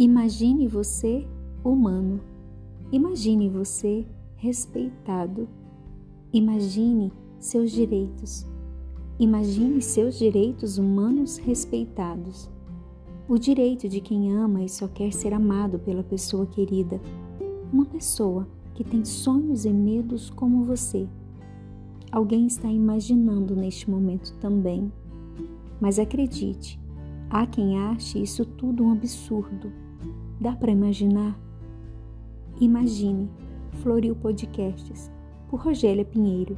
Imagine você humano. Imagine você respeitado. Imagine seus direitos. Imagine seus direitos humanos respeitados. O direito de quem ama e só quer ser amado pela pessoa querida. Uma pessoa que tem sonhos e medos como você. Alguém está imaginando neste momento também. Mas acredite, há quem ache isso tudo um absurdo. Dá para imaginar? Imagine, Floril Podcasts, por Rogélia Pinheiro.